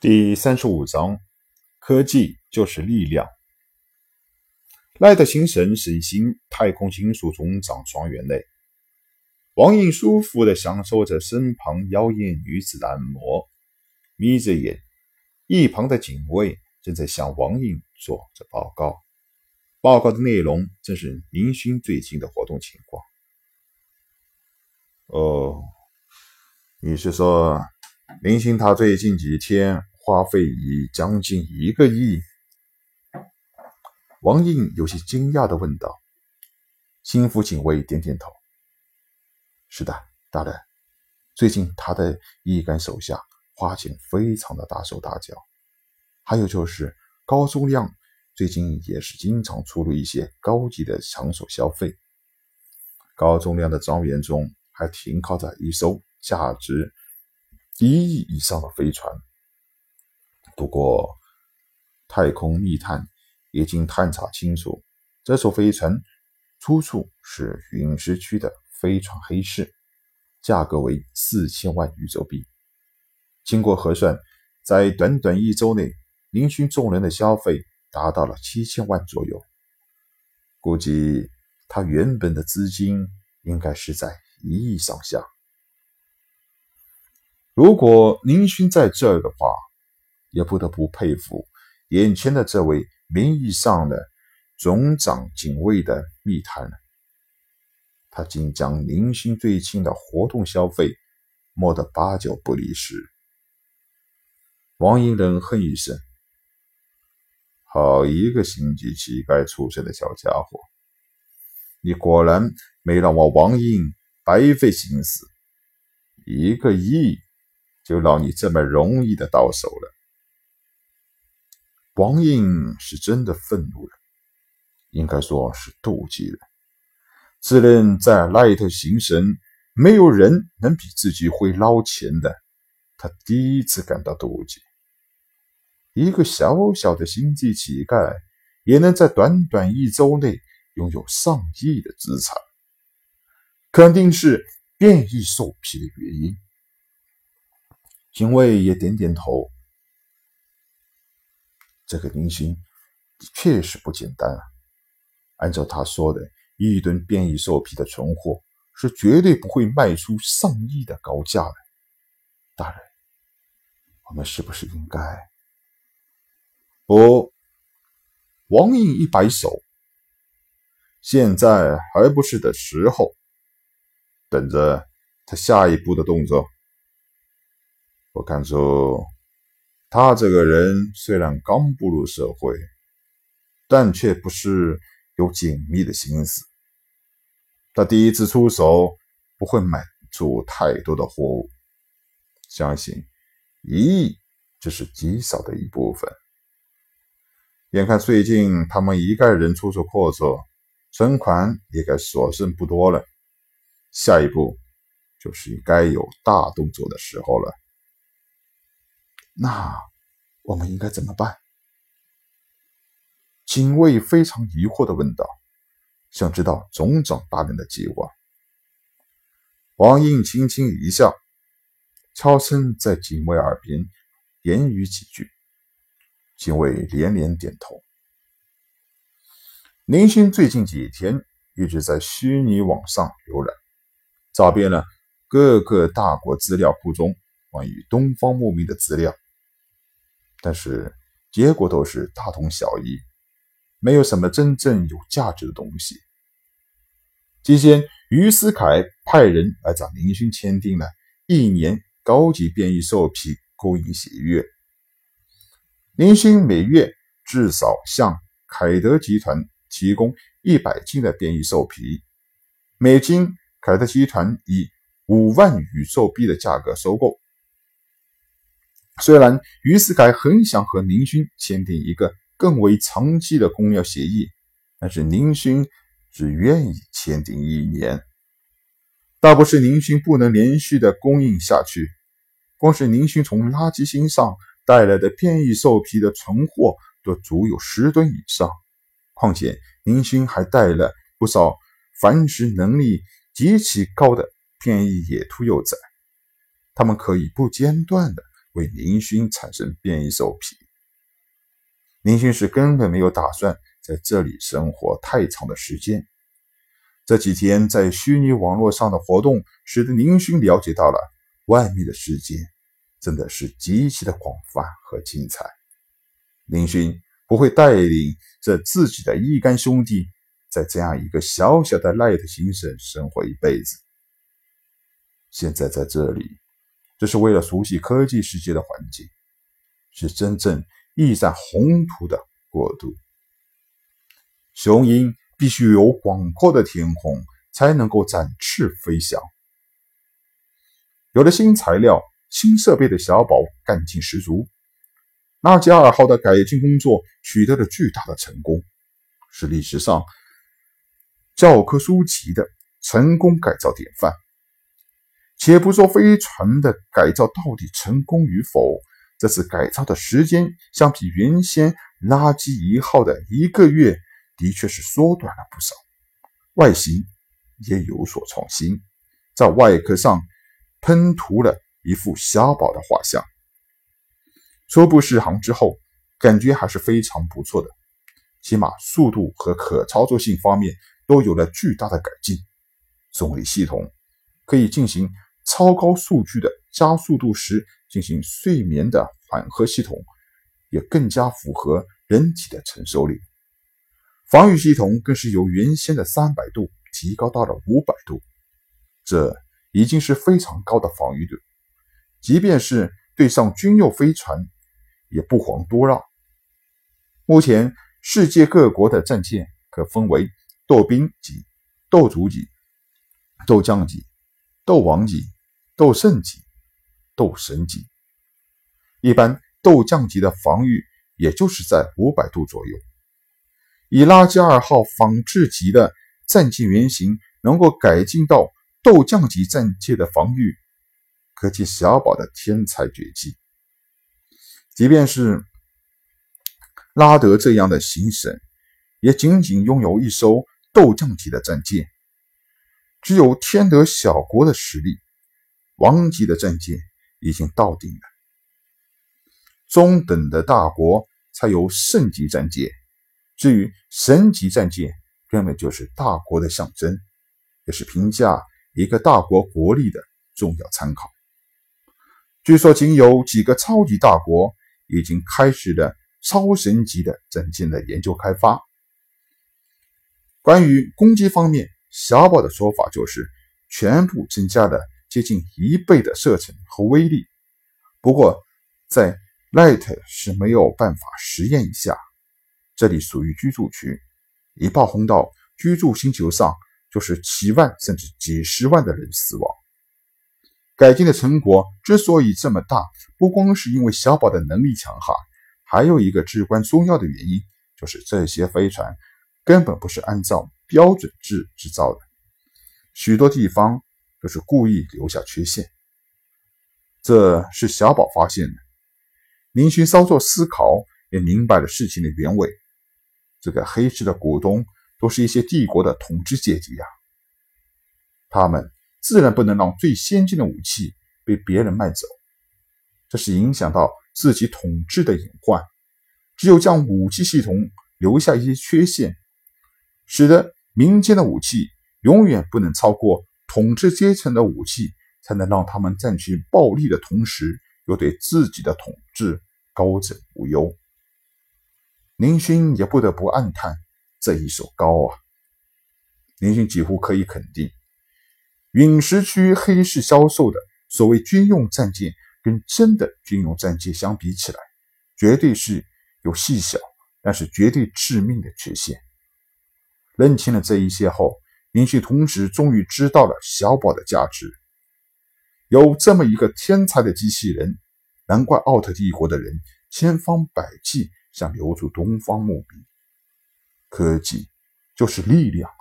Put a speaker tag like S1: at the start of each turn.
S1: 第三十五章，科技就是力量。赖特星神是一星太空星宿总长庄园内，王印舒服的享受着身旁妖艳女子的按摩，眯着眼，一旁的警卫正在向王印做着报告。报告的内容正是林星最近的活动情况。
S2: 哦，你是说林星他最近几天？花费已将近一个亿，
S1: 王印有些惊讶的问道。心腹警卫点点头：“是的，大人，最近他的一干手下花钱非常的大手大脚。还有就是高宗亮最近也是经常出入一些高级的场所消费。高宗亮的庄园中还停靠着一艘价值一亿以上的飞船。”不过，太空密探已经探查清楚，这艘飞船出处是陨石区的飞船黑市，价格为四千万宇宙币。经过核算，在短短一周内，林勋众人的消费达到了七千万左右。估计他原本的资金应该是在一亿上下。如果林勋在这儿的话，也不得不佩服眼前的这位名义上的总长警卫的密探了。他竟将零星最近的活动消费摸得八九不离十。王英冷哼一声：“好一个星级乞丐出身的小家伙！你果然没让我王英白费心思，一个亿就让你这么容易的到手了。”王印是真的愤怒了，应该说是妒忌了。自认在赖特行神，没有人能比自己会捞钱的，他第一次感到妒忌。一个小小的星际乞丐，也能在短短一周内拥有上亿的资产，肯定是变异兽皮的原因。警卫也点点头。这个林星确实不简单啊！按照他说的，一吨变异兽皮的存货是绝对不会卖出上亿的高价的。大人，我们是不是应该……不，王印一摆手，现在还不是的时候，等着他下一步的动作。我看出。他这个人虽然刚步入社会，但却不是有紧密的心思。他第一次出手不会买出太多的货物，相信一亿只是极少的一部分。眼看最近他们一概人出手阔绰，存款也该所剩不多了，下一步就是该有大动作的时候了。那我们应该怎么办？警卫非常疑惑的问道，想知道总长大人的计划。王印轻轻一笑，悄声在警卫耳边言语几句，警卫连连点头。林勋最近几天一直在虚拟网上浏览，找遍了各个大国资料库中关于东方牧民的资料。但是结果都是大同小异，没有什么真正有价值的东西。期间，于思凯派人来找林勋签订了一年高级变异兽皮供应协约。林勋每月至少向凯德集团提供一百斤的变异兽皮，每斤凯德集团以五万宇宙币的价格收购。虽然于思凯很想和宁勋签订一个更为长期的供料协议，但是宁勋只愿意签订一年。倒不是宁勋不能连续的供应下去，光是宁勋从垃圾星上带来的变异兽皮的存货都足有十吨以上，况且宁勋还带了不少繁殖能力极其高的变异野兔幼崽，他们可以不间断的。
S2: 为林勋产生变异兽皮。林勋是根本没有打算在这里生活太长的时间。这几天在虚拟网络上的活动，使得林勋了解到了外面的世界真的是极其的广泛和精彩。林勋不会带领着自己的一干兄弟，在这样一个小小的 Light 星省生活一辈子。现在在这里，这是为了熟悉科技世界的环境，是真正。意在宏图的国度，雄鹰必须有广阔的天空，才能够展翅飞翔。有了新材料、新设备的小宝干劲十足。纳吉尔号的改进工作取得了巨大的成功，是历史上教科书级的成功改造典范。且不说飞船的改造到底成功与否。这次改造的时间相比原先垃圾一号的一个月，的确是缩短了不少。外形也有所创新，在外壳上喷涂了一幅小宝的画像。初步试航之后，感觉还是非常不错的，起码速度和可操作性方面都有了巨大的改进。动力系统可以进行超高数据的加速度时。进行睡眠的缓和系统也更加符合人体的承受力，防御系统更是由原先的三百度提高到了五百度，这已经是非常高的防御度，即便是对上军用飞船也不遑多让。目前世界各国的战舰可分为斗兵级、斗主级、斗将级、斗王级、斗圣级。斗神级，一般斗将级的防御也就是在五百度左右。以拉加二号仿制级的战舰原型能够改进到斗将级战舰的防御，可见小宝的天才绝技。即便是拉德这样的行省，也仅仅拥有一艘斗将级的战舰，只有天德小国的实力，王级的战舰。已经到顶了。中等的大国才有圣级战舰，至于神级战舰，根本就是大国的象征，也是评价一个大国国力的重要参考。据说，仅有几个超级大国已经开始了超神级的战舰的研究开发。关于攻击方面，小宝的说法就是全部增加了。接近一倍的射程和威力，不过在 Light 是没有办法实验一下。这里属于居住区，一炮轰到居住星球上，就是几万甚至几十万的人死亡。改进的成果之所以这么大，不光是因为小宝的能力强悍，还有一个至关重要的原因，就是这些飞船根本不是按照标准制制造的，许多地方。就是故意留下缺陷，这是小宝发现的。林勋稍作思考，也明白了事情的原委。这个黑市的股东都是一些帝国的统治阶级呀，他们自然不能让最先进的武器被别人卖走，这是影响到自己统治的隐患。只有将武器系统留下一些缺陷，使得民间的武器永远不能超过。统治阶层的武器，才能让他们占据暴利的同时，又对自己的统治高枕无忧。林勋也不得不暗叹这一手高啊！林勋几乎可以肯定，陨石区黑市销售的所谓军用战舰，跟真的军用战舰相比起来，绝对是有细小，但是绝对致命的缺陷。认清了这一些后。林旭同时终于知道了小宝的价值。有这么一个天才的机器人，难怪奥特帝国的人千方百计想留住东方牧民。科技就是力量。